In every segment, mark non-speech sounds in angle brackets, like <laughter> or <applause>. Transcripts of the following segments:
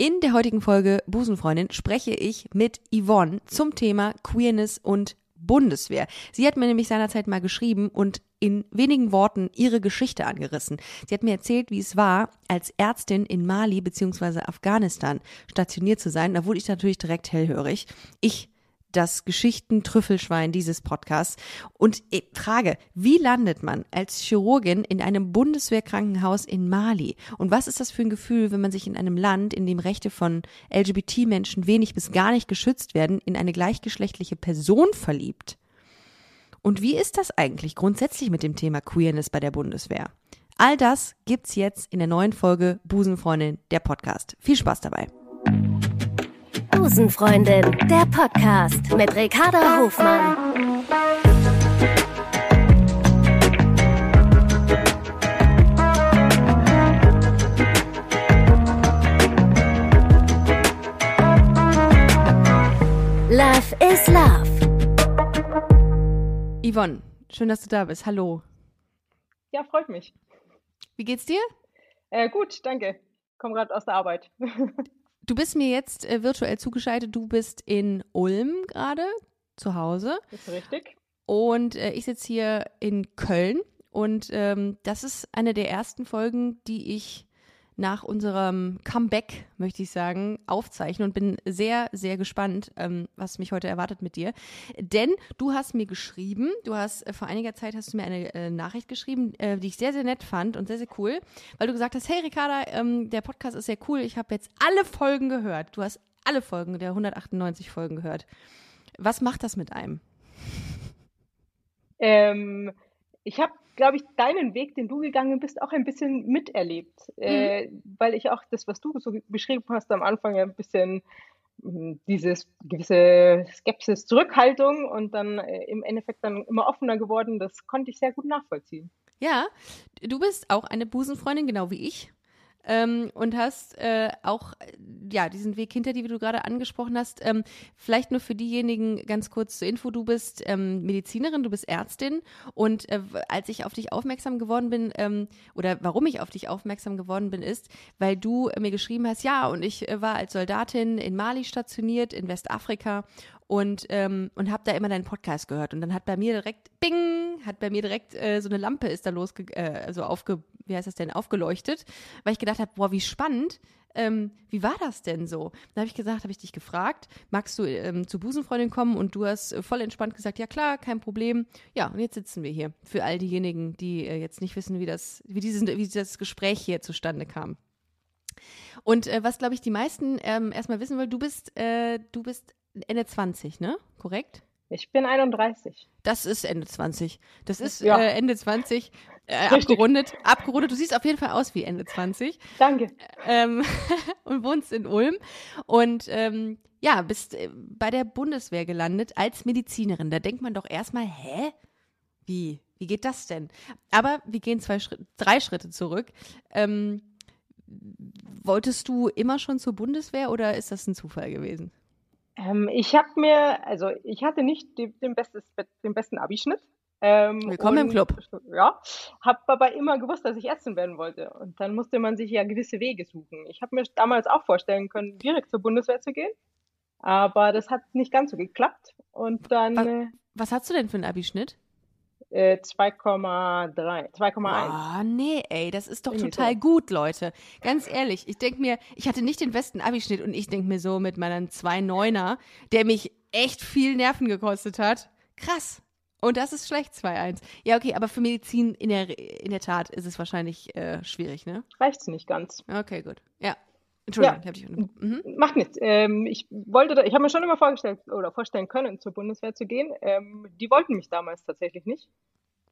In der heutigen Folge Busenfreundin spreche ich mit Yvonne zum Thema Queerness und Bundeswehr. Sie hat mir nämlich seinerzeit mal geschrieben und in wenigen Worten ihre Geschichte angerissen. Sie hat mir erzählt, wie es war, als Ärztin in Mali bzw. Afghanistan stationiert zu sein. Da wurde ich natürlich direkt hellhörig. Ich das Geschichten-Trüffelschwein dieses Podcasts. Und ich frage, wie landet man als Chirurgin in einem Bundeswehrkrankenhaus in Mali? Und was ist das für ein Gefühl, wenn man sich in einem Land, in dem Rechte von LGBT-Menschen wenig bis gar nicht geschützt werden, in eine gleichgeschlechtliche Person verliebt? Und wie ist das eigentlich grundsätzlich mit dem Thema Queerness bei der Bundeswehr? All das gibt's jetzt in der neuen Folge Busenfreundin, der Podcast. Viel Spaß dabei. Busenfreundin, der Podcast mit Ricarda Hofmann. Love is Love. Yvonne, schön, dass du da bist. Hallo. Ja, freut mich. Wie geht's dir? Äh, gut, danke. Komm gerade aus der Arbeit. <laughs> Du bist mir jetzt äh, virtuell zugeschaltet. Du bist in Ulm gerade zu Hause. Ist richtig. Und äh, ich sitze hier in Köln. Und ähm, das ist eine der ersten Folgen, die ich nach unserem Comeback, möchte ich sagen, aufzeichnen und bin sehr, sehr gespannt, ähm, was mich heute erwartet mit dir. Denn du hast mir geschrieben, du hast äh, vor einiger Zeit hast du mir eine äh, Nachricht geschrieben, äh, die ich sehr, sehr nett fand und sehr, sehr cool, weil du gesagt hast, hey Ricarda, ähm, der Podcast ist sehr cool, ich habe jetzt alle Folgen gehört. Du hast alle Folgen der 198 Folgen gehört. Was macht das mit einem? Ähm, ich habe glaube ich, deinen Weg, den du gegangen bist, auch ein bisschen miterlebt. Mhm. Äh, weil ich auch das, was du so beschrieben hast am Anfang, ein bisschen hm, dieses gewisse Skepsis, Zurückhaltung und dann äh, im Endeffekt dann immer offener geworden, das konnte ich sehr gut nachvollziehen. Ja, du bist auch eine Busenfreundin, genau wie ich ähm, und hast äh, auch ja diesen Weg hinter dir, wie du gerade angesprochen hast. Ähm, vielleicht nur für diejenigen ganz kurz zur Info: Du bist ähm, Medizinerin, du bist Ärztin und äh, als ich auf dich aufmerksam geworden bin ähm, oder warum ich auf dich aufmerksam geworden bin, ist, weil du mir geschrieben hast, ja und ich äh, war als Soldatin in Mali stationiert in Westafrika und, ähm, und habe da immer deinen Podcast gehört. Und dann hat bei mir direkt, bing, hat bei mir direkt äh, so eine Lampe ist da losge, äh, also aufge, wie heißt das denn, aufgeleuchtet, weil ich gedacht habe, boah, wie spannend. Ähm, wie war das denn so? Da habe ich gesagt, habe ich dich gefragt, magst du ähm, zu Busenfreundin kommen? Und du hast äh, voll entspannt gesagt, ja klar, kein Problem. Ja, und jetzt sitzen wir hier. Für all diejenigen, die äh, jetzt nicht wissen, wie das, wie dieses, wie dieses Gespräch hier zustande kam. Und äh, was, glaube ich, die meisten ähm, erstmal wissen wollen, du bist, äh, du bist Ende 20, ne? Korrekt? Ich bin 31. Das ist Ende 20. Das ist ja. äh, Ende 20. Äh, abgerundet. Abgerundet. Du siehst auf jeden Fall aus wie Ende 20. Danke. Ähm, <laughs> und wohnst in Ulm. Und ähm, ja, bist äh, bei der Bundeswehr gelandet als Medizinerin. Da denkt man doch erstmal, hä? Wie? Wie geht das denn? Aber wir gehen zwei Schritt, drei Schritte zurück. Ähm, wolltest du immer schon zur Bundeswehr oder ist das ein Zufall gewesen? Ähm, ich habe mir, also ich hatte nicht den, den, bestes, den besten Abischnitt. Ähm, Willkommen und, im Club. Ja, habe aber immer gewusst, dass ich Ärztin werden wollte. Und dann musste man sich ja gewisse Wege suchen. Ich habe mir damals auch vorstellen können, direkt zur Bundeswehr zu gehen. Aber das hat nicht ganz so geklappt. Und dann. Was, äh, was hast du denn für einen Abischnitt? 2,3, 2,1. Ah, nee, ey, das ist doch Irgendwie total so. gut, Leute. Ganz ehrlich, ich denke mir, ich hatte nicht den besten Abischnitt und ich denke mir so mit meinem 2,9er, der mich echt viel Nerven gekostet hat. Krass. Und das ist schlecht, 2,1. Ja, okay, aber für Medizin in der, in der Tat ist es wahrscheinlich äh, schwierig, ne? Reicht's nicht ganz. Okay, gut. Ja. Entschuldigung, ja, ich mhm. Macht nichts. Ähm, ich wollte, da, ich habe mir schon immer vorgestellt oder vorstellen können, zur Bundeswehr zu gehen. Ähm, die wollten mich damals tatsächlich nicht,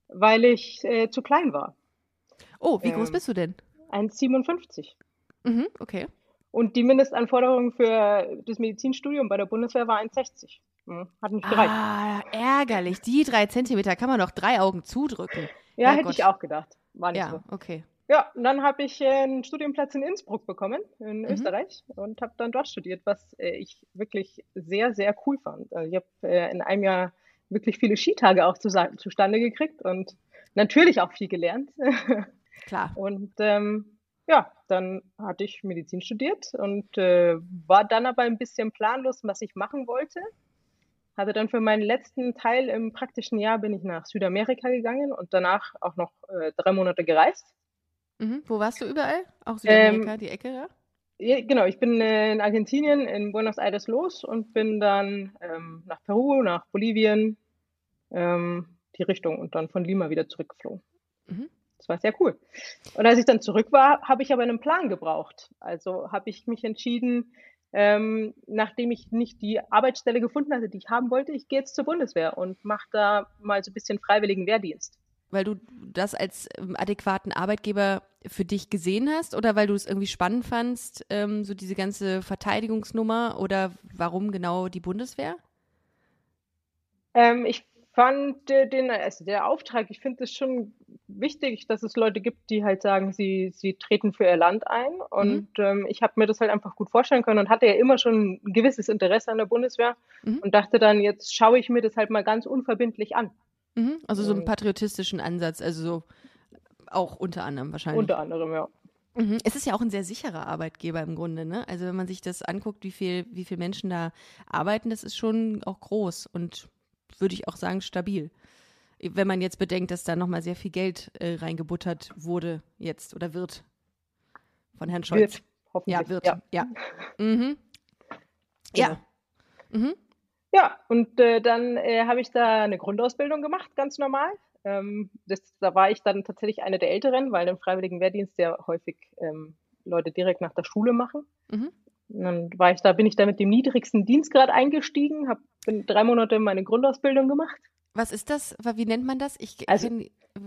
weil ich äh, zu klein war. Oh, wie ähm, groß bist du denn? 1,57. Mhm, okay. Und die Mindestanforderung für das Medizinstudium bei der Bundeswehr war 1,60. Hm, hat nicht gereicht. Ah, ärgerlich. Die drei Zentimeter kann man doch drei Augen zudrücken. Ja, ja hätte Gott. ich auch gedacht. War nicht ja, so. okay. Ja, und dann habe ich äh, einen Studienplatz in Innsbruck bekommen, in mhm. Österreich, und habe dann dort studiert, was äh, ich wirklich sehr, sehr cool fand. Also ich habe äh, in einem Jahr wirklich viele Skitage auch zu, zustande gekriegt und natürlich auch viel gelernt. <laughs> Klar. Und ähm, ja, dann hatte ich Medizin studiert und äh, war dann aber ein bisschen planlos, was ich machen wollte. Hatte dann für meinen letzten Teil im praktischen Jahr bin ich nach Südamerika gegangen und danach auch noch äh, drei Monate gereist. Mhm. Wo warst du überall? Auch Südamerika, ähm, die Ecke, ja? ja? Genau, ich bin äh, in Argentinien, in Buenos Aires los und bin dann ähm, nach Peru, nach Bolivien, ähm, die Richtung und dann von Lima wieder zurückgeflogen. Mhm. Das war sehr cool. Und als ich dann zurück war, habe ich aber einen Plan gebraucht. Also habe ich mich entschieden, ähm, nachdem ich nicht die Arbeitsstelle gefunden hatte, die ich haben wollte, ich gehe jetzt zur Bundeswehr und mache da mal so ein bisschen freiwilligen Wehrdienst. Weil du das als ähm, adäquaten Arbeitgeber für dich gesehen hast oder weil du es irgendwie spannend fandst, ähm, so diese ganze Verteidigungsnummer oder warum genau die Bundeswehr? Ähm, ich fand den, also der Auftrag, ich finde es schon wichtig, dass es Leute gibt, die halt sagen, sie, sie treten für ihr Land ein. Und mhm. ähm, ich habe mir das halt einfach gut vorstellen können und hatte ja immer schon ein gewisses Interesse an der Bundeswehr mhm. und dachte dann, jetzt schaue ich mir das halt mal ganz unverbindlich an. Mhm. Also so einen patriotistischen Ansatz, also so auch unter anderem wahrscheinlich. Unter anderem, ja. Mhm. Es ist ja auch ein sehr sicherer Arbeitgeber im Grunde, ne? Also wenn man sich das anguckt, wie viel, wie viele Menschen da arbeiten, das ist schon auch groß und würde ich auch sagen, stabil. Wenn man jetzt bedenkt, dass da nochmal sehr viel Geld äh, reingebuttert wurde jetzt oder wird von Herrn Scholz. Wird, hoffentlich. Ja, wird. Ja. Ja. Mhm. Genau. ja. Mhm. Ja, und äh, dann äh, habe ich da eine Grundausbildung gemacht, ganz normal. Ähm, das, da war ich dann tatsächlich eine der Älteren, weil im Freiwilligen Wehrdienst ja häufig ähm, Leute direkt nach der Schule machen. Mhm. Und dann war ich da, bin ich da mit dem niedrigsten Dienstgrad eingestiegen, habe drei Monate meine Grundausbildung gemacht. Was ist das? Wie nennt man das? Ich, also,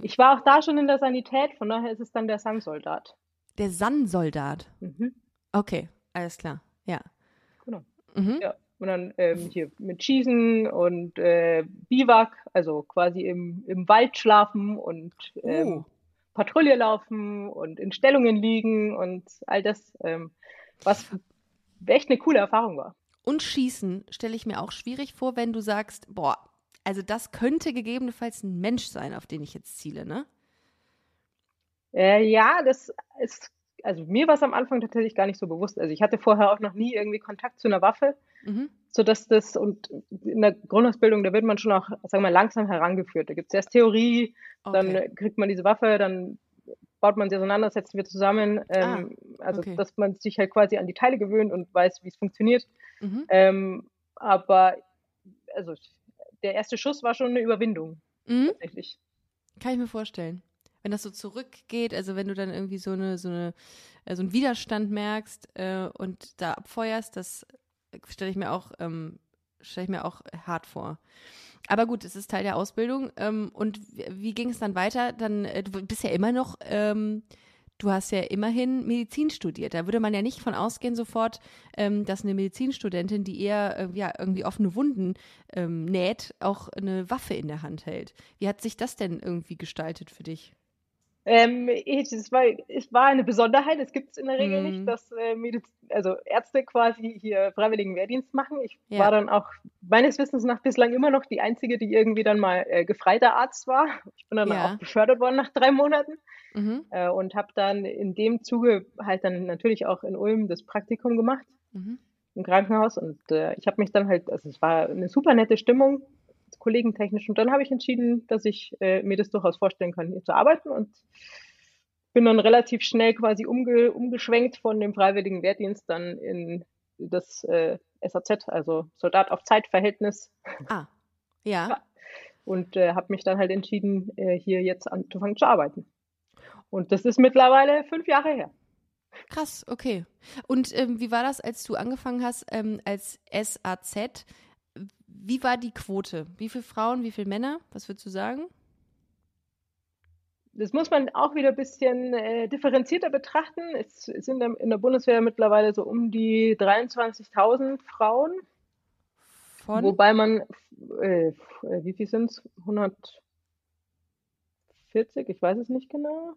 ich war auch da schon in der Sanität, von daher ist es dann der San-Soldat. Der San-Soldat? Mhm. Okay, alles klar. Ja. Genau. Mhm. Ja. Und dann ähm, hier mit Schießen und äh, Biwak, also quasi im, im Wald schlafen und ähm, uh. Patrouille laufen und in Stellungen liegen und all das, ähm, was echt eine coole Erfahrung war. Und Schießen stelle ich mir auch schwierig vor, wenn du sagst, boah, also das könnte gegebenenfalls ein Mensch sein, auf den ich jetzt ziele, ne? Äh, ja, das ist, also mir war es am Anfang tatsächlich gar nicht so bewusst. Also ich hatte vorher auch noch nie irgendwie Kontakt zu einer Waffe, mhm. sodass das, und in der Grundausbildung, da wird man schon auch, sagen wir mal, langsam herangeführt. Da gibt es erst Theorie, okay. dann kriegt man diese Waffe, dann baut man sie auseinander, setzen wir zusammen. Ähm, ah, also, okay. dass man sich halt quasi an die Teile gewöhnt und weiß, wie es funktioniert. Mhm. Ähm, aber, also, der erste Schuss war schon eine Überwindung. Mhm. Tatsächlich. Kann ich mir vorstellen. Wenn das so zurückgeht, also wenn du dann irgendwie so eine, so eine, äh, so einen Widerstand merkst äh, und da abfeuerst, das stelle ich mir auch, ähm, stelle ich mir auch hart vor. Aber gut, es ist Teil der Ausbildung. Ähm, und wie, ging es dann weiter? Dann, äh, du bist ja immer noch, ähm, du hast ja immerhin Medizin studiert. Da würde man ja nicht von ausgehen sofort, ähm, dass eine Medizinstudentin, die eher äh, ja, irgendwie offene Wunden ähm, näht, auch eine Waffe in der Hand hält. Wie hat sich das denn irgendwie gestaltet für dich? Ähm, es, war, es war eine Besonderheit, es gibt es in der Regel mm. nicht, mhm. dass äh, also Ärzte quasi hier freiwilligen Wehrdienst machen. Ich ja. war dann auch meines Wissens nach bislang immer noch die Einzige, die irgendwie dann mal äh, gefreiter Arzt war. Ich bin dann ja. auch befördert worden nach drei Monaten mhm. äh, und habe dann in dem Zuge halt dann natürlich auch in Ulm das Praktikum gemacht mhm. im Krankenhaus und äh, ich habe mich dann halt, also es war eine super nette Stimmung, kollegentechnisch. Und dann habe ich entschieden, dass ich äh, mir das durchaus vorstellen kann, hier zu arbeiten und bin dann relativ schnell quasi umge umgeschwenkt von dem freiwilligen Wehrdienst dann in das äh, SAZ, also Soldat auf Zeitverhältnis. Ah, ja. ja. Und äh, habe mich dann halt entschieden, äh, hier jetzt anzufangen zu arbeiten. Und das ist mittlerweile fünf Jahre her. Krass, okay. Und ähm, wie war das, als du angefangen hast ähm, als SAZ? Wie war die Quote? Wie viele Frauen, wie viele Männer? Was würdest du sagen? Das muss man auch wieder ein bisschen äh, differenzierter betrachten. Es sind in der Bundeswehr mittlerweile so um die 23.000 Frauen. Von? Wobei man, äh, äh wie viel sind es? 140? Ich weiß es nicht genau.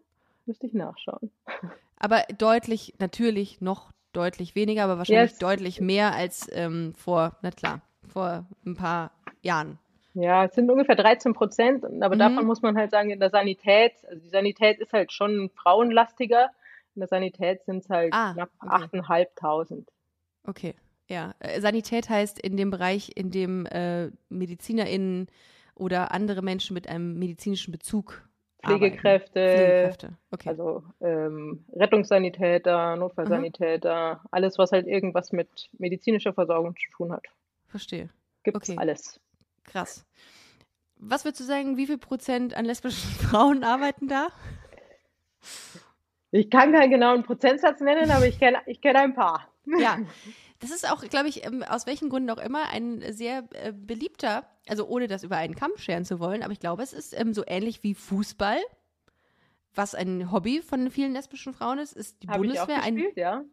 Müsste ich nachschauen. <laughs> Aber deutlich, natürlich noch deutlich weniger, aber wahrscheinlich yes. deutlich mehr als ähm, vor, na klar, vor ein paar Jahren. Ja, es sind ungefähr 13 Prozent, aber mhm. davon muss man halt sagen, in der Sanität, also die Sanität ist halt schon frauenlastiger. In der Sanität sind es halt Ah, knapp okay. 8.500. Okay, ja. Äh, Sanität heißt in dem Bereich, in dem äh, MedizinerInnen oder andere Menschen mit einem medizinischen Bezug arbeiten. Pflegekräfte, Pflegekräfte. Okay. also ähm, Rettungssanitäter, Notfallsanitäter, alles, was halt irgendwas mit medizinischer Versorgung zu tun hat. Verstehe. Gibt's Okay. alles. Krass. Was würdest du sagen, wie viel Prozent an lesbischen <laughs> Frauen arbeiten da? Ich kann keinen genauen Prozentsatz nennen, aber ich kenne ich kenn ein paar. Ja, <laughs> das ist auch, glaube ich, ähm, aus welchen Gründen auch immer ein sehr äh, beliebter, also ohne das über einen Kamm scheren zu wollen, aber ich glaube, es ist ähm, so ähnlich wie Fußball, was ein Hobby von vielen lesbischen Frauen ist, ist die auch Bundeswehr ein, gespielt, ja.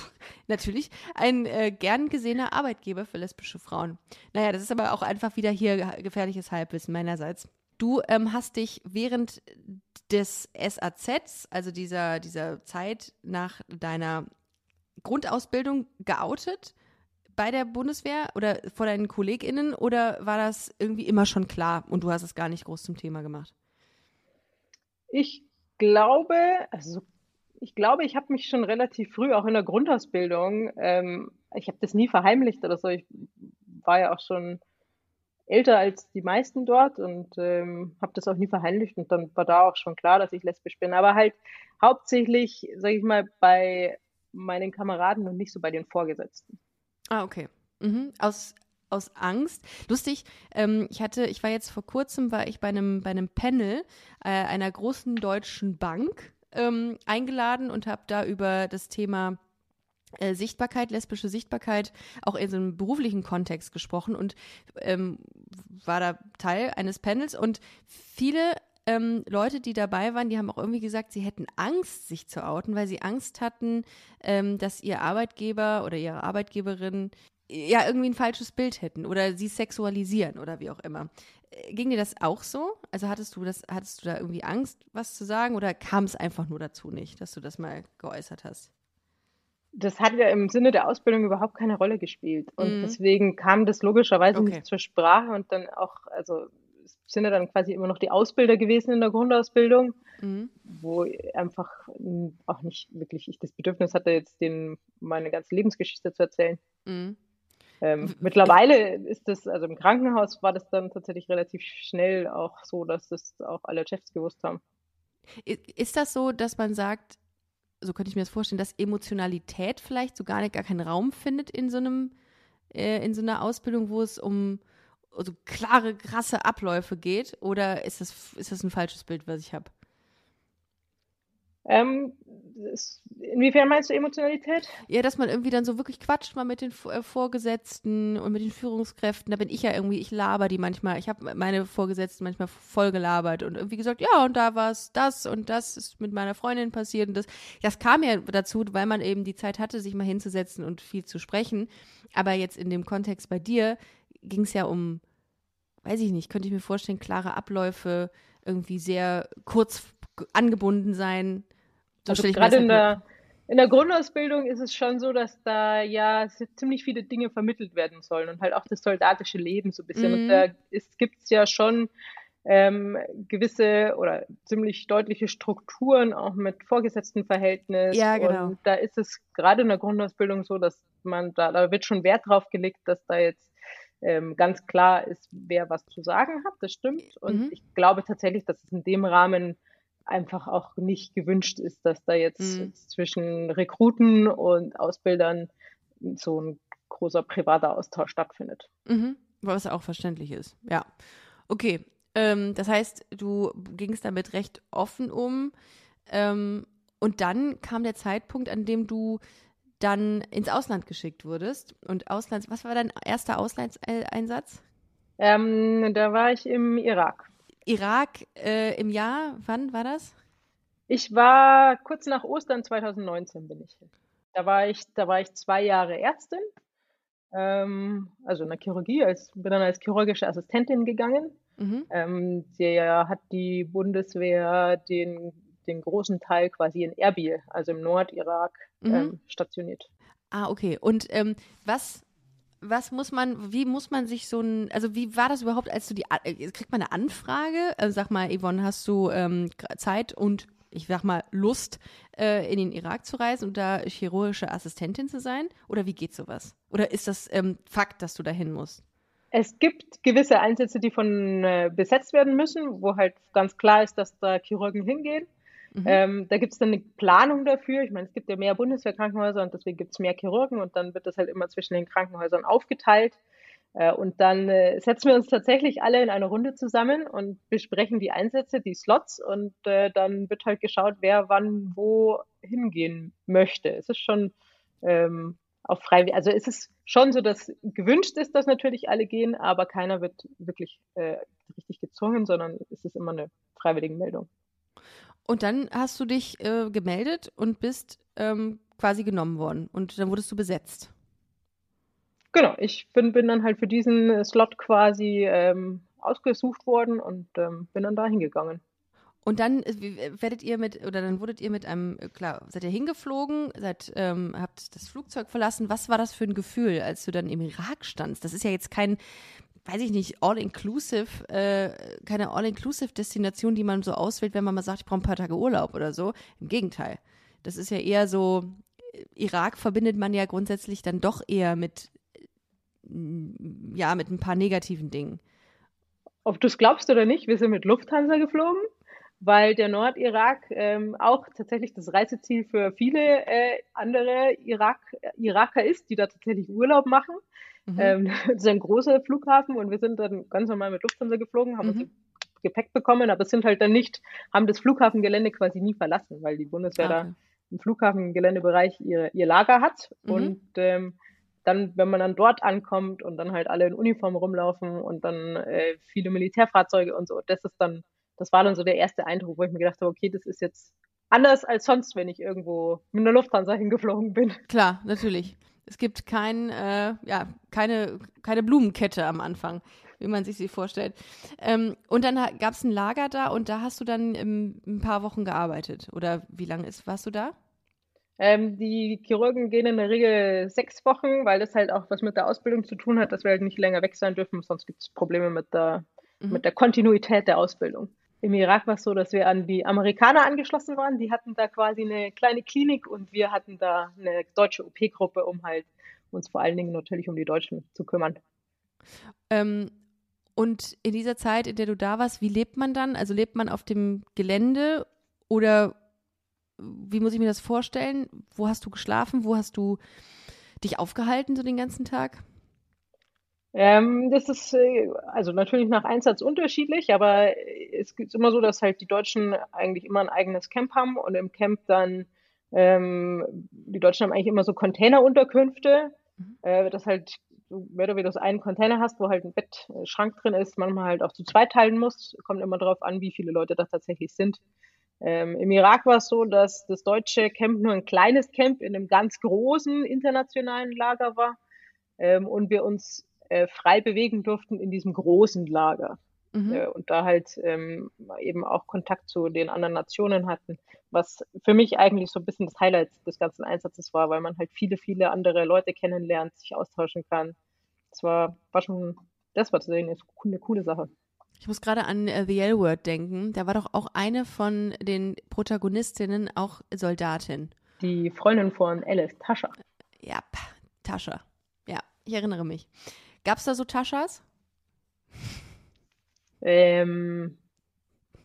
<laughs> natürlich ein äh, gern gesehener Arbeitgeber für lesbische Frauen. Naja, das ist aber auch einfach wieder hier ge- gefährliches Halbwissen meinerseits. Du ähm, hast dich während des SAZs, also dieser, dieser Zeit nach deiner Grundausbildung geoutet bei der Bundeswehr oder vor deinen KollegInnen oder war das irgendwie immer schon klar und du hast es gar nicht groß zum Thema gemacht? Ich glaube, also ich glaube, ich habe mich schon relativ früh, auch in der Grundausbildung, ähm, ich habe das nie verheimlicht oder so. Ich war ja auch schon älter als die meisten dort und ähm, habe das auch nie verheimlicht und dann war da auch schon klar, dass ich lesbisch bin. Aber halt hauptsächlich, sage ich mal, bei meinen Kameraden und nicht so bei den Vorgesetzten. Ah, okay. Mhm. Aus, aus Angst. Lustig, ähm, ich hatte, ich war jetzt vor kurzem, war ich bei einem, bei einem Panel äh, einer großen deutschen Bank ähm, eingeladen und habe da über das Thema äh, Sichtbarkeit, lesbische Sichtbarkeit, auch in so einem beruflichen Kontext gesprochen und ähm, war da Teil eines Panels und viele ähm, Leute, die dabei waren, die haben auch irgendwie gesagt, sie hätten Angst, sich zu outen, weil sie Angst hatten, ähm, dass ihr Arbeitgeber oder ihre Arbeitgeberin ja irgendwie ein falsches Bild hätten oder sie sexualisieren oder wie auch immer. Äh, Ging dir das auch so? Also hattest du das, hattest du da irgendwie Angst, was zu sagen oder kam es einfach nur dazu nicht, dass du das mal geäußert hast? Das hat ja im Sinne der Ausbildung überhaupt keine Rolle gespielt. Und Mhm. deswegen kam das logischerweise Okay. nicht zur Sprache und dann auch, also sind ja dann quasi immer noch die Ausbilder gewesen in der Grundausbildung, Mhm. wo einfach auch nicht wirklich ich das Bedürfnis hatte, jetzt denen meine ganze Lebensgeschichte zu erzählen. Mhm. Ähm, mittlerweile ist das, also im Krankenhaus war das dann tatsächlich relativ schnell auch so, dass das auch alle Chefs gewusst haben. Ist das so, dass man sagt, so könnte ich mir das vorstellen, dass Emotionalität vielleicht so gar nicht gar keinen Raum findet in so einem, äh, in so einer Ausbildung, wo es um so klare, krasse Abläufe geht? Oder ist das, ist das ein falsches Bild, was ich habe? Ähm, inwiefern meinst du Emotionalität? Ja, dass man irgendwie dann so wirklich quatscht mal mit den äh, Vorgesetzten und mit den Führungskräften. Da bin ich ja irgendwie, ich laber die manchmal. Ich habe meine Vorgesetzten manchmal voll gelabert und irgendwie gesagt, ja, und da war es das und das ist mit meiner Freundin passiert und das. Das kam ja dazu, weil man eben die Zeit hatte, sich mal hinzusetzen und viel zu sprechen. Aber jetzt in dem Kontext bei dir ging es ja um, weiß ich nicht, könnte ich mir vorstellen, klare Abläufe, irgendwie sehr kurz angebunden sein. So Also gerade in der, in der Grundausbildung ist es schon so, dass da ja ziemlich viele Dinge vermittelt werden sollen und halt auch das soldatische Leben so ein bisschen. Mhm. Und da gibt es ja schon ähm, gewisse oder ziemlich deutliche Strukturen auch mit Vorgesetztenverhältnis. Ja, genau. Und da ist es gerade in der Grundausbildung so, dass man da, da wird schon Wert drauf gelegt, dass da jetzt ähm, ganz klar ist, wer was zu sagen hat. Das stimmt. Und Mhm. ich glaube tatsächlich, dass es in dem Rahmen einfach auch nicht gewünscht ist, dass da jetzt Mhm. zwischen Rekruten und Ausbildern so ein großer privater Austausch stattfindet. Mhm, was auch verständlich ist. Ja. Okay. Ähm, das heißt, du gingst damit recht offen um. Ähm, und dann kam der Zeitpunkt, an dem du dann ins Ausland geschickt wurdest. Und Auslands, was war dein erster Auslandseinsatz? Ähm, da war ich im Irak. Irak äh, im Jahr, wann war das? Ich war kurz nach Ostern 2019 bin ich. Da war ich, da war ich zwei Jahre Ärztin, ähm, also in der Chirurgie, als, bin dann als chirurgische Assistentin gegangen. Mhm. Ähm, der hat die Bundeswehr den, den großen Teil quasi in Erbil, also im Nordirak, Mhm. ähm, stationiert. Ah, okay. Und ähm, was, was muss man, wie muss man sich so ein, also wie war das überhaupt, als du die, äh, kriegt man eine Anfrage? Also sag mal, Yvonne, hast du ähm, Zeit und ich sag mal, Lust, äh, in den Irak zu reisen und da chirurgische Assistentin zu sein? Oder wie geht sowas? Oder ist das ähm, Fakt, dass du dahin musst? Es gibt gewisse Einsätze, die von äh, besetzt werden müssen, wo halt ganz klar ist, dass da Chirurgen hingehen. Mhm. Ähm, da gibt es dann eine Planung dafür. Ich meine, es gibt ja mehr Bundeswehrkrankenhäuser und deswegen gibt es mehr Chirurgen und dann wird das halt immer zwischen den Krankenhäusern aufgeteilt. Äh, und dann äh, setzen wir uns tatsächlich alle in einer Runde zusammen und besprechen die Einsätze, die Slots und äh, dann wird halt geschaut, wer wann wo hingehen möchte. Es ist schon ähm, auf freiwillig. Also es ist schon so, dass gewünscht ist, dass natürlich alle gehen, aber keiner wird wirklich äh, richtig gezwungen, sondern es ist immer eine freiwillige Meldung. Und dann hast du dich äh, gemeldet und bist ähm, quasi genommen worden und dann wurdest du besetzt. Genau, ich bin, bin dann halt für diesen Slot quasi ähm, ausgesucht worden und ähm, bin dann da hingegangen. Und dann äh, werdet ihr mit, oder dann wurdet ihr mit einem, äh, klar, seid ihr hingeflogen, seid, ähm, habt das Flugzeug verlassen. Was war das für ein Gefühl, als du dann im Irak standst? Das ist ja jetzt kein, weiß ich nicht, all-inclusive, äh, keine all-inclusive-Destination, die man so auswählt, wenn man mal sagt, ich brauche ein paar Tage Urlaub oder so. Im Gegenteil. Das ist ja eher so, äh, Irak verbindet man ja grundsätzlich dann doch eher mit, ja, mit ein paar negativen Dingen. Ob du es glaubst oder nicht, wir sind mit Lufthansa geflogen weil der Nordirak ähm, auch tatsächlich das Reiseziel für viele äh, andere Irak, Iraker ist, die da tatsächlich Urlaub machen. Mhm. Ähm, <laughs> das ist ein großer Flughafen und wir sind dann ganz normal mit Lufthansa geflogen, haben mhm. uns Gepäck bekommen, aber sind halt dann nicht, haben das Flughafengelände quasi nie verlassen, weil die Bundeswehr okay. da im Flughafengeländebereich ihr, ihr Lager hat mhm. und ähm, dann, wenn man dann dort ankommt und dann halt alle in Uniform rumlaufen und dann äh, viele Militärfahrzeuge und so, das ist dann das war dann so der erste Eindruck, wo ich mir gedacht habe, okay, das ist jetzt anders als sonst, wenn ich irgendwo mit einer Lufthansa hingeflogen bin. Klar, natürlich. Es gibt kein, äh, ja, keine, keine Blumenkette am Anfang, wie man sich sie vorstellt. Ähm, und dann gab es ein Lager da und da hast du dann im, ein paar Wochen gearbeitet. Oder wie lange ist, warst du da? Ähm, die Chirurgen gehen in der Regel sechs Wochen, weil das halt auch was mit der Ausbildung zu tun hat, dass wir halt nicht länger weg sein dürfen, sonst gibt es Probleme mit der, mhm. mit der Kontinuität der Ausbildung. Im Irak war es so, dass wir an die Amerikaner angeschlossen waren. Die hatten da quasi eine kleine Klinik und wir hatten da eine deutsche OP-Gruppe, um halt uns vor allen Dingen natürlich um die Deutschen zu kümmern. Ähm, und in dieser Zeit, in der du da warst, wie lebt man dann? Also lebt man auf dem Gelände oder wie muss ich mir das vorstellen? Wo hast du geschlafen? Wo hast du dich aufgehalten so den ganzen Tag? Ähm, das ist äh, also natürlich nach Einsatz unterschiedlich, aber es ist immer so, dass halt die Deutschen eigentlich immer ein eigenes Camp haben und im Camp dann ähm, die Deutschen haben eigentlich immer so Containerunterkünfte, mhm. äh, dass halt du mehr oder weniger einen Container hast, wo halt ein Bettschrank drin ist, manchmal halt auch zu zweit teilen muss. Kommt immer darauf an, wie viele Leute da tatsächlich sind. Ähm, Im Irak war es so, dass das deutsche Camp nur ein kleines Camp in einem ganz großen internationalen Lager war ähm, und wir uns äh, frei bewegen durften in diesem großen Lager. Mhm. Äh, und da halt ähm, eben auch Kontakt zu den anderen Nationen hatten, was für mich eigentlich so ein bisschen das Highlight des ganzen Einsatzes war, weil man halt viele, viele andere Leute kennenlernt, sich austauschen kann. Das war, war schon, das war zu sehen, ist eine coole Sache. Ich muss gerade an äh, The L-Word denken. Da war doch auch eine von den Protagonistinnen auch Soldatin. Die Freundin von Alice, Tascha. Ja, Tascha. Ja, ich erinnere mich. Gab es da so Taschas? Ähm,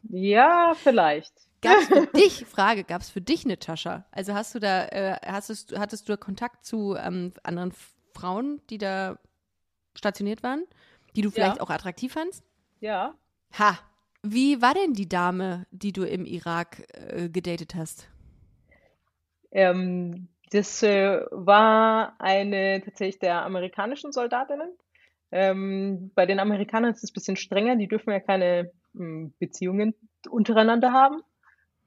ja, vielleicht. Gab es für <laughs> dich, Frage, gab es für dich eine Tascha? Also hast du da, äh, hast hattest du Kontakt zu ähm, anderen Frauen, die da stationiert waren, die du vielleicht ja. auch attraktiv fandst? Ja. Ha. Wie war denn die Dame, die du im Irak äh, gedatet hast? Ähm, das äh, war eine tatsächlich der amerikanischen Soldatinnen. Ähm, bei den Amerikanern ist es ein bisschen strenger, die dürfen ja keine ähm, Beziehungen untereinander haben.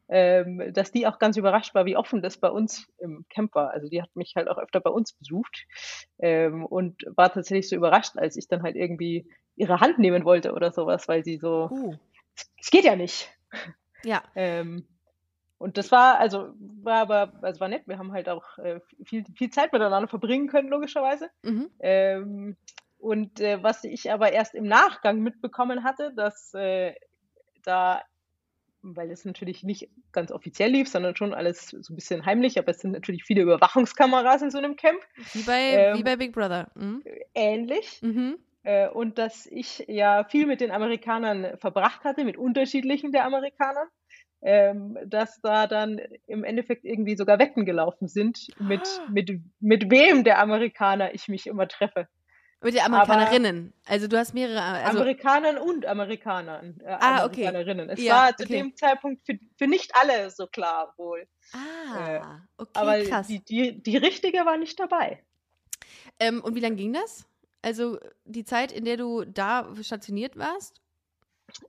Ähm, dass die auch ganz überrascht war, wie offen das bei uns im Camp war. Also die hat mich halt auch öfter bei uns besucht ähm, und war tatsächlich so überrascht, als ich dann halt irgendwie ihre Hand nehmen wollte oder sowas, weil sie so, uh. es geht ja nicht. Ja. Ähm, und das war, also war aber, also war nett. Wir haben halt auch äh, viel, viel Zeit miteinander verbringen können, logischerweise. Mhm. Ähm, und äh, was ich aber erst im Nachgang mitbekommen hatte, dass äh, da weil es natürlich nicht ganz offiziell lief, sondern schon alles so ein bisschen heimlich, aber es sind natürlich viele Überwachungskameras in so einem Camp. Wie bei, Ähm, wie bei Big Brother. Mhm. Ähnlich. Mhm. Äh, und dass ich ja viel mit den Amerikanern verbracht hatte, mit unterschiedlichen der Amerikanern, ähm, dass da dann im Endeffekt irgendwie sogar Wetten gelaufen sind, mit, Ah. mit, mit wem der Amerikaner ich mich immer treffe. Mit den Amerikanerinnen. Also du hast mehrere. Also, Amerikanern und Amerikanern, äh, Ah, okay. Amerikanerinnen. Es Ja, war zu okay. dem Zeitpunkt für, für nicht alle so klar wohl. ah, okay, Aber krass. die, die, die richtige war nicht dabei. Ähm, und wie lange ging das? Also die Zeit, in der du da stationiert warst?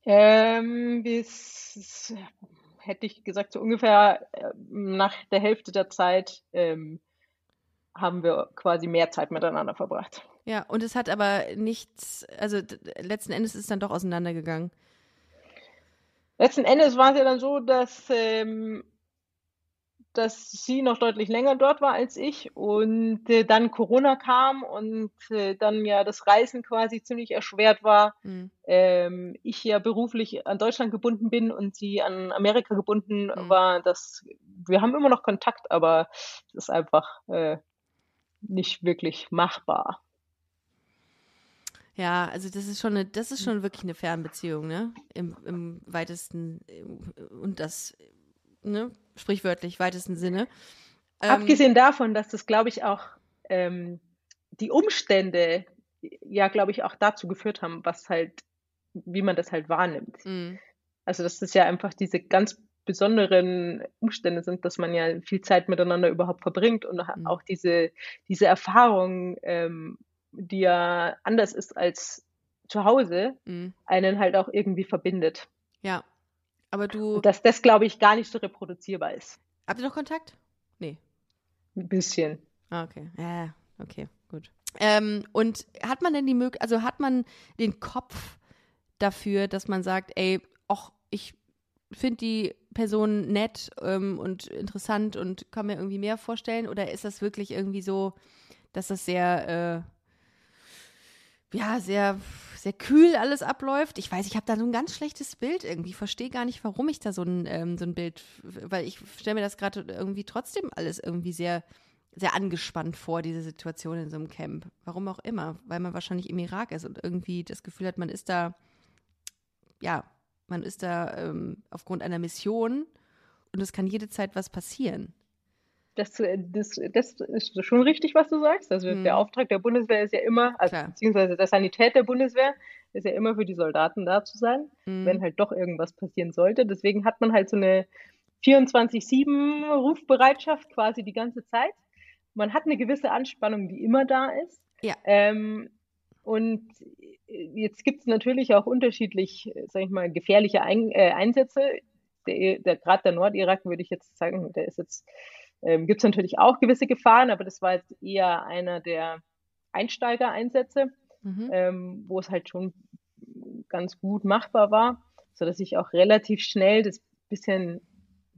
Ähm, bis, hätte ich gesagt, so ungefähr äh, nach der Hälfte der Zeit ähm, haben wir quasi mehr Zeit miteinander verbracht. Ja, und es hat aber nichts, also letzten Endes ist es dann doch auseinandergegangen. Letzten Endes war es ja dann so, dass, ähm, dass sie noch deutlich länger dort war als ich und äh, dann Corona kam und äh, dann ja das Reisen quasi ziemlich erschwert war. Hm. ähm, ich ja beruflich an Deutschland gebunden bin und sie an Amerika gebunden Mhm. war, dass wir haben immer noch Kontakt, aber es ist einfach äh, nicht wirklich machbar. Ja, also das ist schon eine, das ist schon wirklich eine Fernbeziehung, ne? Im, im weitesten und das, ne, sprichwörtlich weitesten Sinne. Ähm, Abgesehen davon, dass das, glaube ich, auch ähm, die Umstände ja, glaube ich, auch dazu geführt haben, was halt, wie man das halt wahrnimmt. mh, Also, dass das ja einfach diese ganz besonderen Umstände sind, dass man ja viel Zeit miteinander überhaupt verbringt und Mhm. auch diese, diese Erfahrung, ähm, die ja anders ist als zu Hause, mh. einen halt auch irgendwie verbindet. Ja. Aber du, Und dass das, glaube ich, gar nicht so reproduzierbar ist. habt ihr noch Kontakt? Nee. Ein bisschen. Ah, okay. Ja, okay, gut. Ähm, und hat man denn die Möglichkeit, also hat man den Kopf dafür, dass man sagt, ey, ach, ich finde die Person nett ähm, und interessant und kann mir irgendwie mehr vorstellen? Oder ist das wirklich irgendwie so, dass das sehr, äh, ja, sehr, sehr kühl alles abläuft? Ich weiß, ich habe da so ein ganz schlechtes Bild irgendwie. Verstehe gar nicht, warum ich da so ein, ähm, so ein Bild, weil ich stelle mir das gerade irgendwie trotzdem alles irgendwie sehr sehr angespannt vor, diese Situation in so einem Camp. Warum auch immer. Weil man wahrscheinlich im Irak ist und irgendwie das Gefühl hat, man ist da, ja, man ist da ähm, aufgrund einer Mission und es kann jede Zeit was passieren. Das, das, das ist schon richtig, was du sagst. Also Mhm. der Auftrag der Bundeswehr ist ja immer, also Klar. beziehungsweise der Sanität der Bundeswehr ist ja immer für die Soldaten da zu sein, Mhm. wenn halt doch irgendwas passieren sollte. Deswegen hat man halt so eine 24-7 Rufbereitschaft quasi die ganze Zeit. Man hat eine gewisse Anspannung, die immer da ist. Ja. Ähm, und jetzt gibt es natürlich auch unterschiedlich, sag ich mal, gefährliche Ein äh, Einsätze. Der, der, Gerade der Nordirak würde ich jetzt sagen, der ist jetzt, ähm, gibt es natürlich auch gewisse Gefahren, aber das war jetzt eher einer der Einsteigereinsätze, Mhm. ähm, wo es halt schon ganz gut machbar war, sodass ich auch relativ schnell das bisschen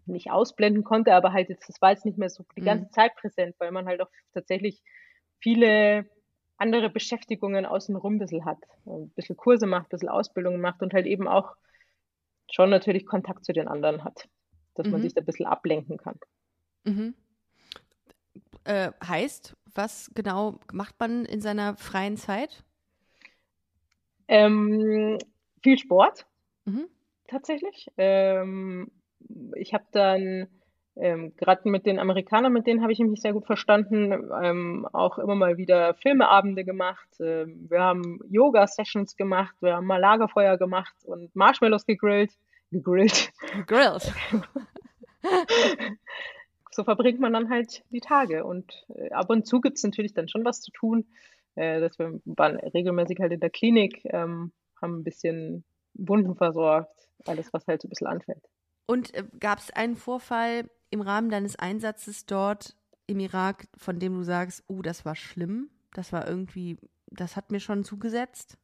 nicht ausblenden konnte, aber halt jetzt, das war jetzt nicht mehr so die Mhm. ganze Zeit präsent, weil man halt auch tatsächlich viele andere Beschäftigungen außenrum ein bisschen hat. Ein bisschen Kurse macht, ein bisschen Ausbildungen macht und halt eben auch schon natürlich Kontakt zu den anderen hat, dass man Mhm. sich da ein bisschen ablenken kann. Mhm. Äh, heißt, was genau macht man in seiner freien Zeit? Ähm, viel Sport Mhm. tatsächlich. Ähm, ich habe dann ähm, gerade mit den Amerikanern, mit denen habe ich mich sehr gut verstanden, ähm, auch immer mal wieder Filmeabende gemacht. Ähm, wir haben Yoga-Sessions gemacht, wir haben mal Lagerfeuer gemacht und Marshmallows gegrillt. Gegrillt. Grilled. <laughs> <laughs> So verbringt man dann halt die Tage. Und äh, ab und zu gibt es natürlich dann schon was zu tun. Äh, dass wir waren regelmäßig halt in der Klinik, ähm, haben ein bisschen Wunden versorgt, alles, was halt so ein bisschen anfällt. Und äh, gab es einen Vorfall im Rahmen deines Einsatzes dort im Irak, von dem du sagst, oh, das war schlimm, das war irgendwie, das hat mir schon zugesetzt?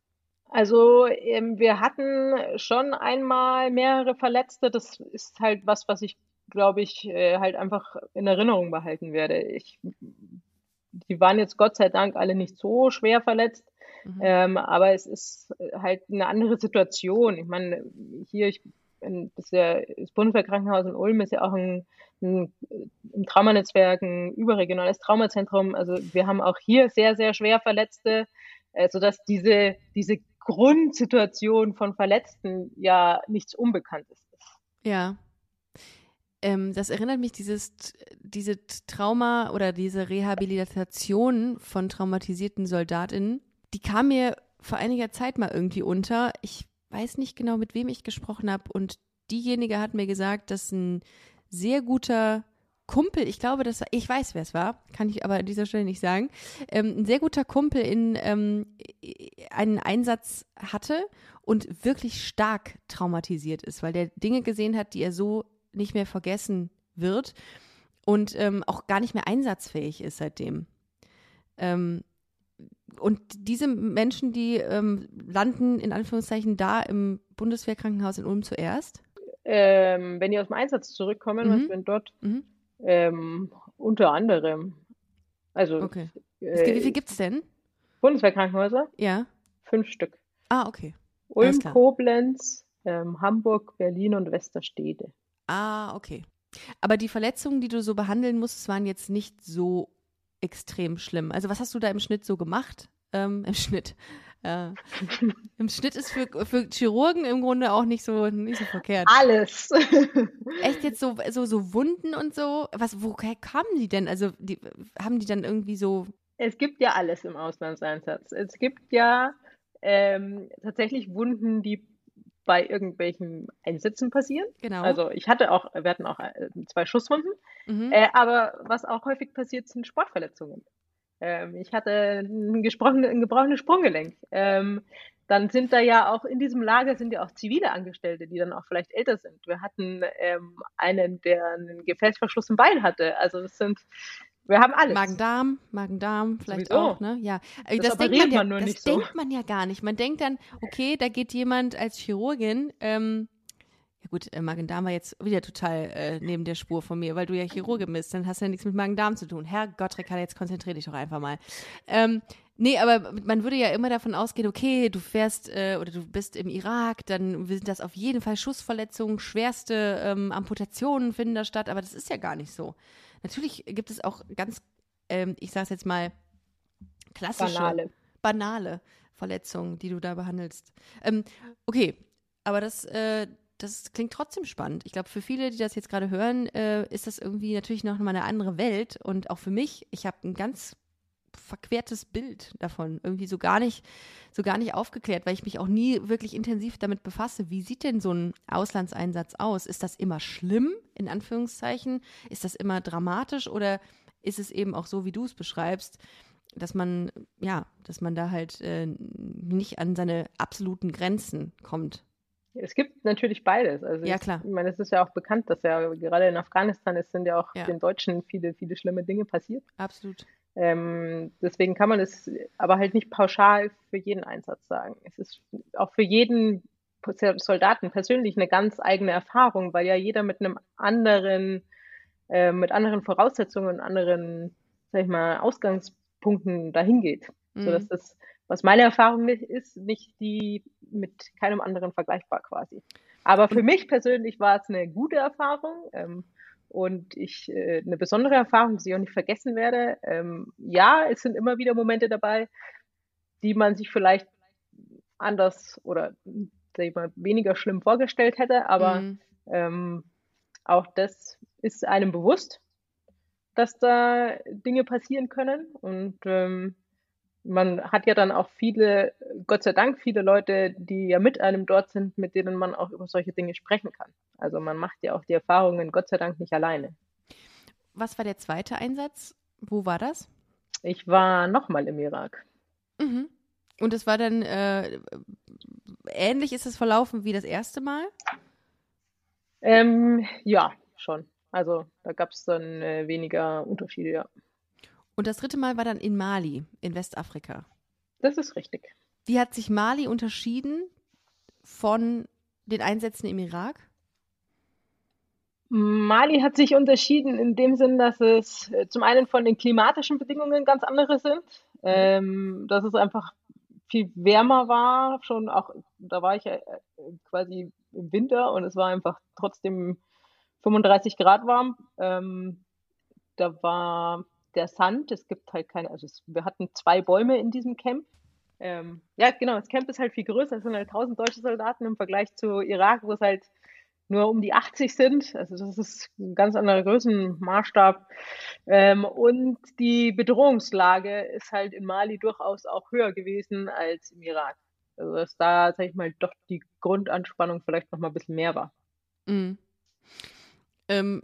Also ähm, wir hatten schon einmal mehrere Verletzte. Das ist halt was, was ich, glaube ich, äh, halt einfach in Erinnerung behalten werde. Ich, die waren jetzt Gott sei Dank alle nicht so schwer verletzt, Mhm. ähm, aber es ist halt eine andere Situation. Ich meine, hier, ich in, das, ja, das Bundeswehrkrankenhaus in Ulm ist ja auch ein, ein, ein Traumanetzwerk, ein überregionales Traumazentrum. Also wir haben auch hier sehr, sehr schwer Verletzte, äh, sodass diese, diese Grundsituation von Verletzten ja nichts Unbekanntes ist. Ja. Ähm, das erinnert mich, dieses, diese Trauma oder diese Rehabilitation von traumatisierten Soldatinnen, die kam mir vor einiger Zeit mal irgendwie unter. Ich weiß nicht genau, mit wem ich gesprochen habe. Und diejenige hat mir gesagt, dass ein sehr guter Kumpel, ich glaube, dass ich weiß, wer es war, kann ich aber an dieser Stelle nicht sagen, ähm, ein sehr guter Kumpel in ähm, einen Einsatz hatte und wirklich stark traumatisiert ist, weil der Dinge gesehen hat, die er so nicht mehr vergessen wird und ähm, auch gar nicht mehr einsatzfähig ist seitdem. Ähm, und diese Menschen, die ähm, landen in Anführungszeichen da im Bundeswehrkrankenhaus in Ulm zuerst? Ähm, wenn die aus dem Einsatz zurückkommen, mhm. was wenn dort mhm. ähm, unter anderem. Also okay. Äh, wie viel gibt es denn? Bundeswehrkrankenhäuser? Ja. Fünf Stück. Ah, okay. Ulm, Koblenz, ähm, Hamburg, Berlin und Westerstede. Ah, okay. Aber die Verletzungen, die du so behandeln musstest, waren jetzt nicht so extrem schlimm. Also was hast du da im Schnitt so gemacht? Ähm, <laughs> Im Schnitt. Äh, Im Schnitt ist für, für Chirurgen im Grunde auch nicht so, nicht so verkehrt. Alles. <laughs> Echt jetzt so, so, so Wunden und so? Was, woher kamen die denn? Also die, haben die dann irgendwie so. Es gibt ja alles im Auslandseinsatz. Es gibt ja ähm, tatsächlich Wunden, die bei irgendwelchen Einsätzen passieren. Genau. Also ich hatte auch, wir hatten auch äh, zwei Schusswunden, mhm. äh, aber was auch häufig passiert, sind Sportverletzungen. Ähm, ich hatte ein, ein gebrochenes Sprunggelenk. Ähm, dann sind da ja auch in diesem Lager sind ja auch zivile Angestellte, die dann auch vielleicht älter sind. Wir hatten ähm, einen, der einen Gefäßverschluss im Bein hatte. Also das sind wir haben alles. Magen-Darm, Magen-Darm vielleicht Sowieso. auch, ne? Ja. Das, das denkt man ja, man das so. denkt man ja gar nicht. Man denkt dann, okay, da geht jemand als Chirurgin, ähm, ja gut, äh, Magen-Darm war jetzt wieder total äh, neben der Spur von mir, weil du ja Chirurgin bist, dann hast du ja nichts mit Magen-Darm zu tun. Herr Gott, Ricarda, jetzt konzentrier dich doch einfach mal. Ähm, Nee, aber man würde ja immer davon ausgehen, okay, du fährst äh, oder du bist im Irak, dann sind das auf jeden Fall Schussverletzungen, schwerste ähm, Amputationen finden da statt, aber das ist ja gar nicht so. Natürlich gibt es auch ganz, ähm, ich sage es jetzt mal, klassische, banale. banale Verletzungen, die du da behandelst. Ähm, okay, aber das, äh, das klingt trotzdem spannend. Ich glaube, für viele, die das jetzt gerade hören, äh, ist das irgendwie natürlich noch mal eine andere Welt. Und auch für mich, ich habe ein ganz verquertes Bild davon, irgendwie so gar nicht, so gar nicht aufgeklärt, weil ich mich auch nie wirklich intensiv damit befasse. Wie sieht denn so ein Auslandseinsatz aus? Ist das immer schlimm, in Anführungszeichen? Ist das immer dramatisch oder ist es eben auch so, wie du es beschreibst, dass man, ja, dass man da halt äh, nicht an seine absoluten Grenzen kommt? Es gibt natürlich beides. Also ja, klar. Ich, meine, es ist ja auch bekannt, dass ja gerade in Afghanistan es sind ja auch ja. den Deutschen viele, viele schlimme Dinge passiert. Absolut. Ähm, deswegen kann man es aber halt nicht pauschal für jeden Einsatz sagen. Es ist auch für jeden Soldaten persönlich eine ganz eigene Erfahrung, weil ja jeder mit einem anderen, äh, mit anderen Voraussetzungen und anderen, sag ich mal, Ausgangspunkten dahin geht. Mhm. Sodass das, was meine Erfahrung ist, nicht die mit keinem anderen vergleichbar quasi. Aber für mich persönlich war es eine gute Erfahrung. Ähm, und ich äh, eine besondere Erfahrung, die ich auch nicht vergessen werde. Ähm, ja, es sind immer wieder Momente dabei, die man sich vielleicht anders oder sag ich mal, weniger schlimm vorgestellt hätte, aber mhm. ähm, auch das ist einem bewusst, dass da Dinge passieren können und ähm, man hat ja dann auch viele, Gott sei Dank, viele Leute, die ja mit einem dort sind, mit denen man auch über solche Dinge sprechen kann. Also man macht ja auch die Erfahrungen, Gott sei Dank, nicht alleine. Was war der zweite Einsatz? Wo war das? Ich war nochmal im Irak. Mhm. Und es war dann äh, ähnlich ist es verlaufen wie das erste Mal? Ähm, ja, schon. Also da gab es dann äh, weniger Unterschiede, ja. Und das dritte Mal war dann in Mali, in Westafrika. Das ist richtig. Wie hat sich Mali unterschieden von den Einsätzen im Irak? Mali hat sich unterschieden in dem Sinn, dass es äh, zum einen von den klimatischen Bedingungen ganz andere sind, ähm, dass es einfach viel wärmer war, schon auch, da war ich ja äh, quasi im Winter und es war einfach trotzdem 35 Grad warm. Ähm, da war der Sand, es gibt halt keine, also es, wir hatten zwei Bäume in diesem Camp. Ähm, ja, genau, das Camp ist halt viel größer, es sind halt 1000 deutsche Soldaten im Vergleich zu Irak, wo es halt nur um die 80 sind. Also das ist ein ganz anderer Größenmaßstab. Ähm, und die Bedrohungslage ist halt in Mali durchaus auch höher gewesen als im Irak. Also dass da, sag ich mal, doch die Grundanspannung vielleicht noch mal ein bisschen mehr war. Mhm. Ähm,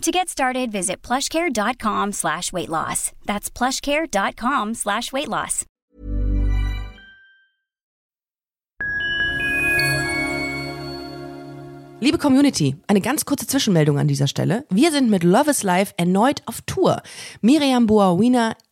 To get started, visit plushcare.com slash weight loss. That's plushcare.com slash weight loss. Liebe Community, eine ganz kurze Zwischenmeldung an dieser Stelle. Wir sind mit Love is Life erneut auf Tour. Miriam Boawina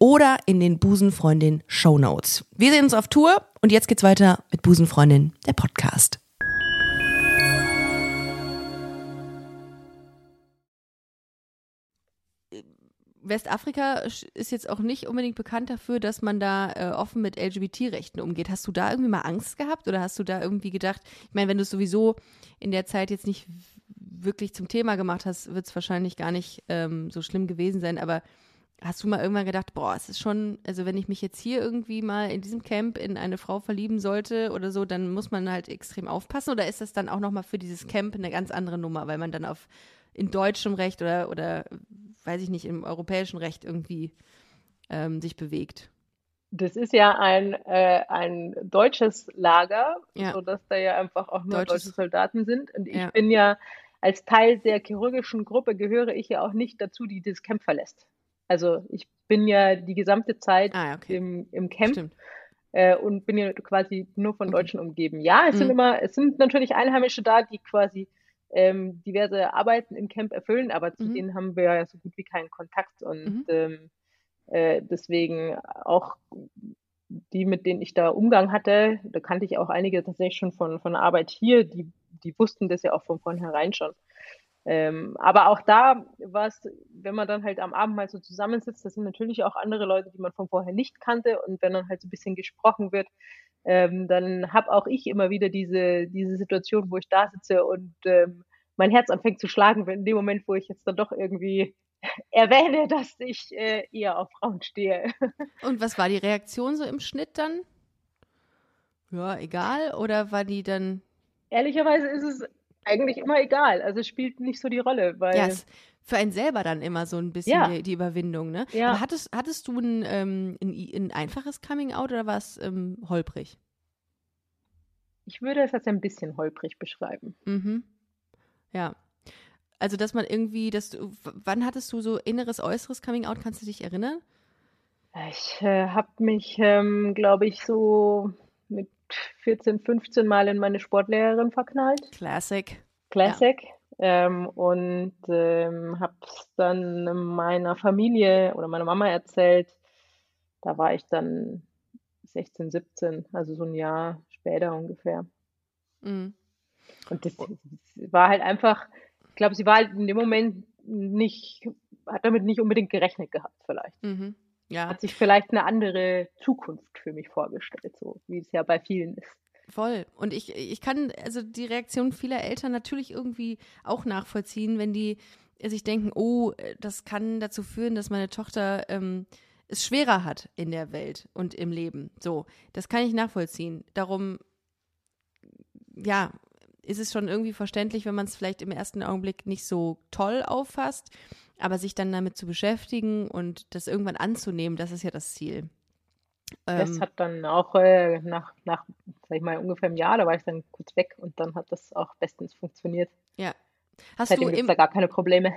oder in den Busenfreundin Show Notes. Wir sehen uns auf Tour und jetzt geht's weiter mit Busenfreundin, der Podcast. Westafrika ist jetzt auch nicht unbedingt bekannt dafür, dass man da äh, offen mit LGBT-Rechten umgeht. Hast du da irgendwie mal Angst gehabt oder hast du da irgendwie gedacht, ich meine, wenn du es sowieso in der Zeit jetzt nicht wirklich zum Thema gemacht hast, wird es wahrscheinlich gar nicht ähm, so schlimm gewesen sein, aber Hast du mal irgendwann gedacht, boah, es ist schon, also wenn ich mich jetzt hier irgendwie mal in diesem Camp in eine Frau verlieben sollte oder so, dann muss man halt extrem aufpassen oder ist das dann auch nochmal für dieses Camp eine ganz andere Nummer, weil man dann auf in deutschem Recht oder, oder weiß ich nicht, im europäischen Recht irgendwie ähm, sich bewegt? Das ist ja ein, äh, ein deutsches Lager, Ja. sodass da ja einfach auch nur Deutsches- deutsche Soldaten sind. Und ich Ja. bin ja als Teil der chirurgischen Gruppe gehöre ich ja auch nicht dazu, die das Camp verlässt. Also ich bin ja die gesamte Zeit Ah, okay. im, im Camp äh, und bin ja quasi nur von Okay. Deutschen umgeben. Ja, es sind Mhm. immer, es sind natürlich Einheimische da, die quasi ähm, diverse Arbeiten im Camp erfüllen, aber zu Mhm. denen haben wir ja so gut wie keinen Kontakt und Mhm. ähm, äh, deswegen auch die, mit denen ich da Umgang hatte, da kannte ich auch einige tatsächlich schon von, von Arbeit hier, die, die wussten das ja auch von vornherein schon. Ähm, aber auch da war es, wenn man dann halt am Abend mal so zusammensitzt, das sind natürlich auch andere Leute, die man von vorher nicht kannte. Und wenn dann halt so ein bisschen gesprochen wird, ähm, dann habe auch ich immer wieder diese, diese Situation, wo ich da sitze und ähm, mein Herz anfängt zu schlagen, wenn in dem Moment, wo ich jetzt dann doch irgendwie <laughs> erwähne, dass ich äh, eher auf Frauen stehe. <laughs> Und was war die Reaktion so im Schnitt dann? Ja, egal. Oder war die dann, Ehrlicherweise ist es eigentlich immer egal. Also es spielt nicht so die Rolle, weil ja, ist für einen selber dann immer so ein bisschen Ja. die, die Überwindung, ne? Ja. Aber hattest, hattest du ein, ähm, ein, ein einfaches Coming-out oder war es ähm, holprig? ich würde es als ein bisschen holprig beschreiben. Mhm. Ja. Also, dass man irgendwie, dass du, wann hattest du so inneres, äußeres Coming-out? Kannst du dich erinnern? Ich äh, habe mich, ähm, glaube ich, so 14, 15 Mal in meine Sportlehrerin verknallt. Classic. Classic. Ähm, und ähm, habe es dann meiner Familie oder meiner Mama erzählt. Da war ich dann 16, 17, also so ein Jahr später ungefähr. Mhm. Und das, das war halt einfach, ich glaube, sie war halt in dem Moment nicht, hat damit nicht unbedingt gerechnet gehabt, vielleicht. Mhm. Ja, Hat sich vielleicht eine andere Zukunft für mich vorgestellt, so wie es ja bei vielen ist. voll. Und ich, ich kann also die Reaktion vieler Eltern natürlich irgendwie auch nachvollziehen, wenn die sich denken, oh, das kann dazu führen, dass meine Tochter ähm, es schwerer hat in der Welt und im Leben. So, das kann ich nachvollziehen. Darum, ja, ist es schon irgendwie verständlich, wenn man es vielleicht im ersten Augenblick nicht so toll auffasst, aber sich dann damit zu beschäftigen und das irgendwann anzunehmen, das ist ja das Ziel. Das Ähm, hat dann auch äh, nach, nach, sag ich mal, ungefähr einem Jahr, da war ich dann kurz weg und dann hat das auch bestens funktioniert. ja. Hast Seitdem du, im, da gar keine Probleme.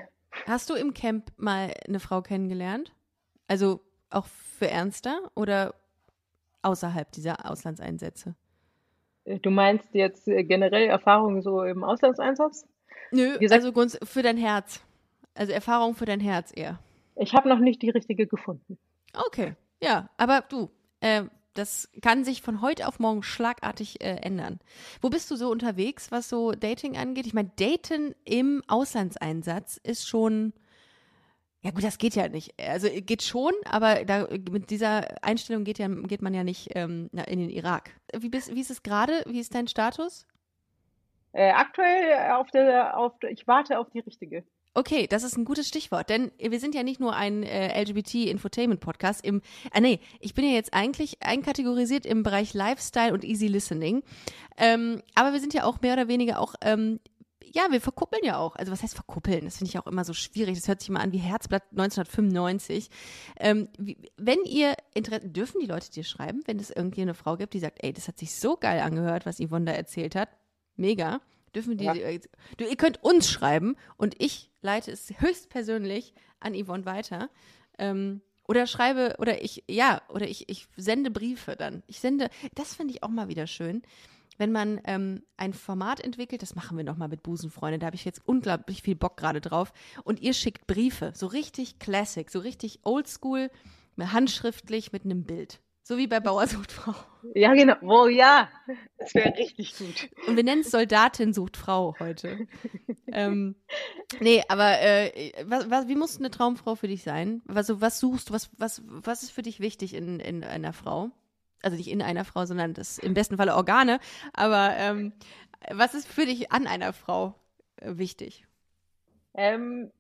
hast du im Camp mal eine Frau kennengelernt? Also auch für ernster oder außerhalb dieser Auslandseinsätze? Äh, Du meinst jetzt äh, generell Erfahrungen so im Auslandseinsatz? Nö, gesagt- also für dein Herz. Also Erfahrung für dein Herz eher. Ich habe noch nicht die richtige gefunden. Okay, ja, aber du, äh, das kann sich von heute auf morgen schlagartig äh, ändern. Wo bist du so unterwegs, was so Dating angeht? Ich meine, Daten im Auslandseinsatz ist schon, ja gut, das geht ja nicht. Also äh, geht schon, aber da, mit dieser Einstellung geht, ja, geht man ja nicht ähm, in den Irak. Wie, bist, wie ist es gerade? Wie ist dein Status? Äh, aktuell auf der, auf, ich warte auf die richtige. Okay, das ist ein gutes Stichwort, denn wir sind ja nicht nur ein äh, LGBT-Infotainment-Podcast. Im, ah nee, ich bin ja jetzt eigentlich einkategorisiert im Bereich Lifestyle und Easy Listening. Ähm, aber wir sind ja auch mehr oder weniger auch, ähm, ja, wir verkuppeln ja auch. Also was heißt verkuppeln? Das finde ich auch immer so schwierig. Das hört sich immer an wie Herzblatt 1995. Ähm, wie, wenn ihr Interesse, dürfen die Leute dir schreiben, wenn es irgendwie eine Frau gibt, die sagt, ey, das hat sich so geil angehört, was Yvonne da erzählt hat. Mega. Dürfen die, Ja. du, ihr könnt uns schreiben und ich leite es höchstpersönlich an Yvonne weiter. Ähm, oder schreibe, oder ich, ja, oder ich, ich sende Briefe dann. Ich sende, das finde ich auch mal wieder schön, wenn man ähm, ein Format entwickelt, das machen wir nochmal mit Busenfreunde, da habe ich jetzt unglaublich viel Bock gerade drauf. Und ihr schickt Briefe, so richtig classic, so richtig oldschool, handschriftlich mit einem Bild. So wie bei Bauer sucht Frau. Ja, genau. Oh ja, das wäre richtig gut. Und wir nennen es Soldatin sucht Frau heute. ähm, nee, aber äh, was, was, wie muss eine Traumfrau für dich sein? Also, was suchst du? Was, was, was ist für dich wichtig in, in einer Frau? Also nicht in einer Frau, sondern das im besten Falle Organe. Aber ähm, was ist für dich an einer Frau äh, wichtig? Ähm,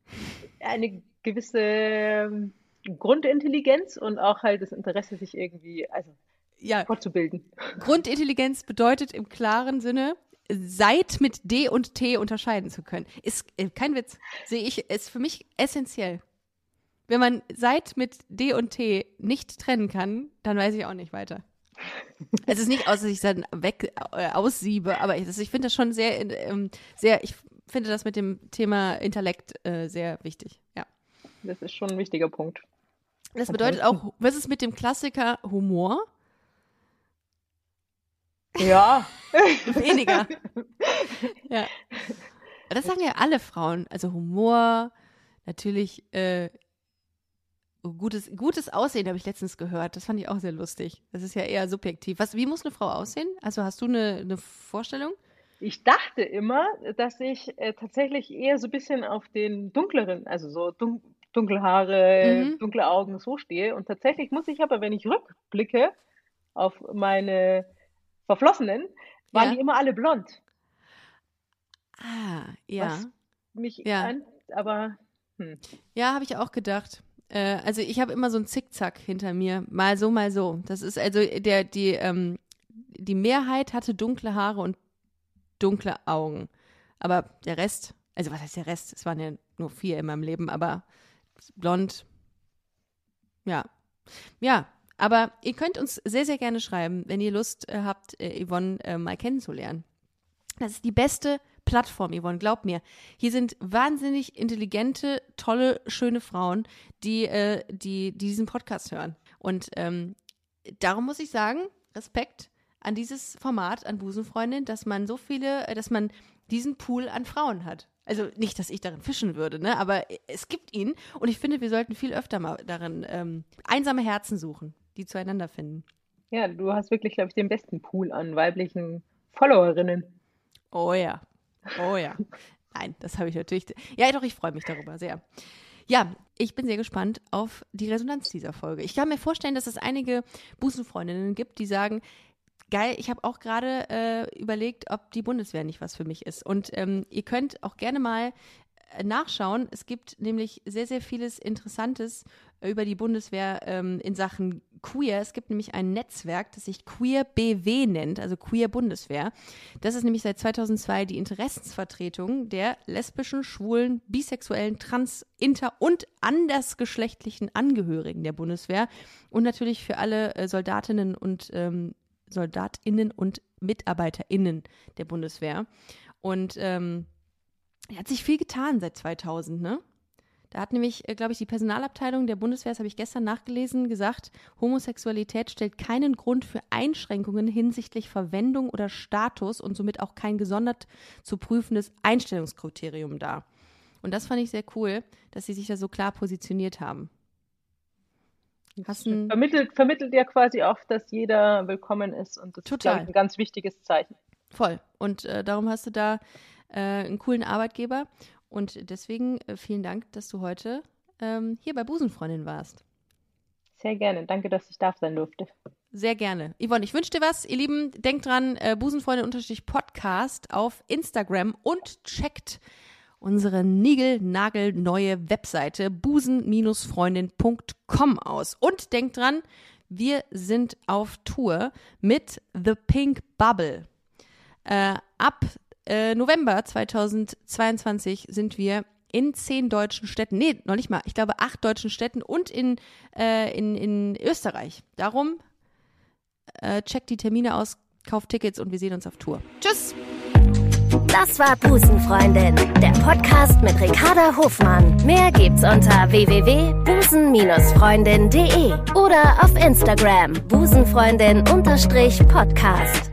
eine gewisse ähm, Grundintelligenz und auch halt das Interesse, sich irgendwie, also Ja, fortzubilden. Grundintelligenz bedeutet im klaren Sinne, Seit mit D und T unterscheiden zu können. Ist äh, kein Witz. Sehe ich, ist für mich essentiell. Wenn man Seit mit D und T nicht trennen kann, dann weiß ich auch nicht weiter. Es ist nicht aus, dass ich dann weg äh, aussiebe, aber ich, das- ich finde das schon sehr, ähm, sehr, ich finde das mit dem Thema Intellekt äh, sehr wichtig. Ja. Das ist schon ein wichtiger Punkt. Das bedeutet auch, was ist mit dem Klassiker Humor? Ja, <laughs> Weniger. <laughs> ja. Das sagen ja alle Frauen. Also Humor, natürlich äh, gutes, gutes Aussehen habe ich letztens gehört. Das fand ich auch sehr lustig. Das ist ja eher subjektiv. Was, wie muss eine Frau aussehen? Also hast du eine, eine Vorstellung? ich dachte immer, dass ich äh, tatsächlich eher so ein bisschen auf den dunkleren, also so dun dunkle Haare, Mhm. dunkle Augen so stehe. Und tatsächlich muss ich aber, wenn ich rückblicke auf meine Verflossenen, waren Ja. die immer alle blond. Ah, ja. Was mich Ja. an, aber hm. Ja, habe ich auch gedacht. Äh, also ich habe immer so ein Zickzack hinter mir. Mal so, mal so. Das ist also der, die, ähm, die Mehrheit hatte dunkle Haare und dunkle Augen. Aber der Rest, also was heißt der Rest? Es waren ja nur vier in meinem Leben, aber blond, ja. Ja, aber ihr könnt uns sehr, sehr gerne schreiben, wenn ihr Lust äh, habt, äh, Yvonne äh, mal kennenzulernen. Das ist die beste Plattform, Yvonne, glaub mir. Hier sind wahnsinnig intelligente, tolle, schöne Frauen, die, äh, die, die diesen Podcast hören. Und ähm, darum muss ich sagen, Respekt an dieses Format, an Busenfreundin, dass man so viele, äh, dass man diesen Pool an Frauen hat. Also nicht, dass ich darin fischen würde, ne? aber es gibt ihn und ich finde, wir sollten viel öfter mal darin ähm, einsame Herzen suchen, die zueinander finden. ja, du hast wirklich, glaube ich, den besten Pool an weiblichen Followerinnen. Oh ja. Oh ja. Nein, das habe ich natürlich. Ja, doch, ich freue mich darüber sehr. Ja, ich bin sehr gespannt auf die Resonanz dieser Folge. Ich kann mir vorstellen, dass es einige Busenfreundinnen gibt, die sagen, geil, ich habe auch gerade äh, überlegt, ob die Bundeswehr nicht was für mich ist. Und ähm, ihr könnt auch gerne mal nachschauen. Es gibt nämlich sehr, sehr vieles Interessantes über die Bundeswehr ähm, in Sachen Queer. Es gibt nämlich ein Netzwerk, das sich Queer BW nennt, also Queer Bundeswehr. Das ist nämlich seit 2002 die Interessensvertretung der lesbischen, schwulen, bisexuellen, trans, inter- und andersgeschlechtlichen Angehörigen der Bundeswehr und natürlich für alle äh, Soldatinnen und ähm, Soldatinnen und MitarbeiterInnen der Bundeswehr. Und ähm, hat sich viel getan seit 2000, ne? Da hat nämlich, äh, glaube ich, die Personalabteilung der Bundeswehr, das habe ich gestern nachgelesen, gesagt, Homosexualität stellt keinen Grund für Einschränkungen hinsichtlich Verwendung oder Status und somit auch kein gesondert zu prüfendes Einstellungskriterium dar. Und das fand ich sehr cool, dass sie sich da so klar positioniert haben. Vermittelt, vermittelt ja quasi auch, dass jeder willkommen ist und das Total. ist ich, ein ganz wichtiges Zeichen. Voll. Und äh, darum hast du da äh, einen coolen Arbeitgeber. Und deswegen äh, vielen Dank, dass du heute ähm, hier bei Busenfreundin warst. Sehr gerne. Danke, dass ich da sein durfte. Sehr gerne. Yvonne, ich wünsche dir was. Ihr Lieben, denkt dran, äh, Busenfreundin-Podcast auf Instagram und checkt unsere niegelnagelneue Webseite busen-freundin.com aus. Und denkt dran, wir sind auf Tour mit The Pink Bubble. Äh, ab äh, November 2022 sind wir in zehn deutschen Städten, nee, noch nicht mal, ich glaube acht deutschen Städten und in, äh, in, in Österreich. Darum äh, checkt die Termine aus, kauft Tickets und wir sehen uns auf Tour. Tschüss! Das war Busenfreundin, der Podcast mit Ricarda Hofmann. Mehr gibt's unter www.busen-freundin.de oder auf Instagram busenfreundin-podcast.